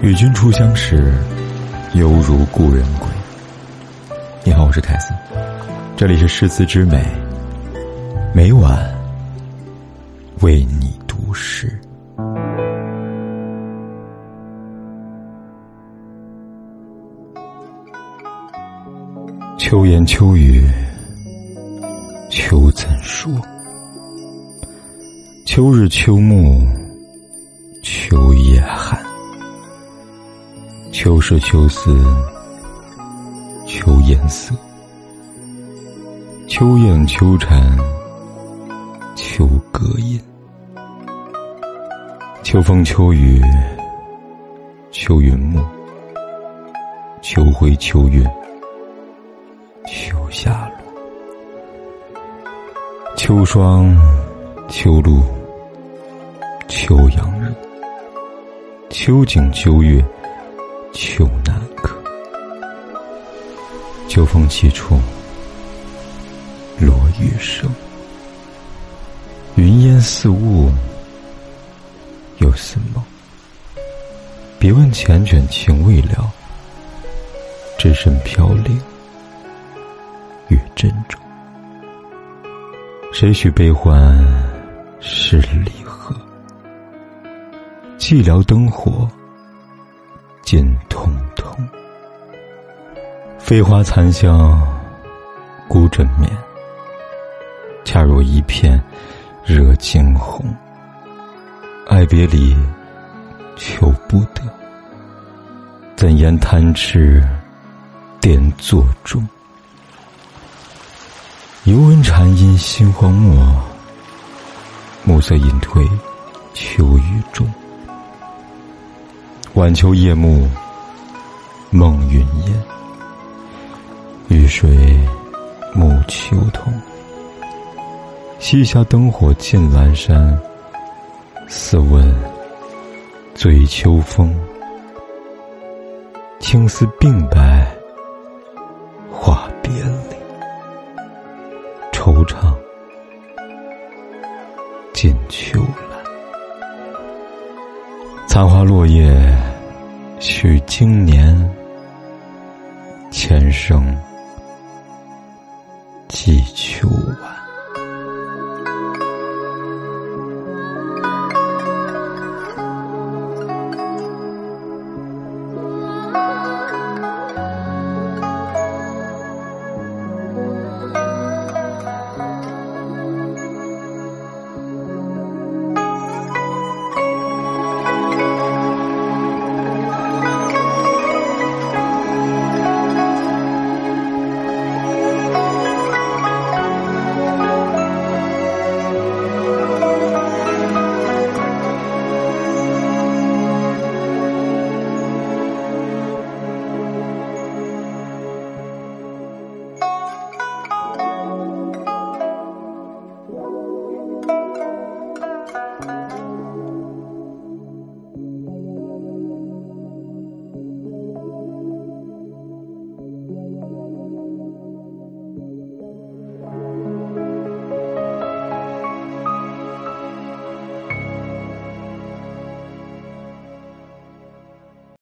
与君初相识，犹如故人归。你好，我是凯斯，这里是诗词之美，每晚为你读诗。秋言秋语，说？秋日秋暮，秋夜寒。秋是秋思，秋颜色，秋雁秋蝉，秋歌吟，秋风秋雨，秋云暮，秋晖秋月，秋下落，秋霜秋露，秋阳热，秋景秋月。秋难客，秋风起处，落雨声，云烟似雾，又似梦。别问缱绻情未了，只身飘零与珍重。谁许悲欢是离合？寂寥灯火。尽通通，飞花残香，孤枕眠。恰若一片惹惊鸿。爱别离，求不得。怎言贪痴，点作钟。犹闻蝉音心慌漠，暮色隐退秋雨中。晚秋夜幕，梦云烟，雨水暮秋桐。西下灯火尽阑珊，似问醉秋风。青丝鬓白，尽秋来。残花落叶。许经年，前生寄秋晚。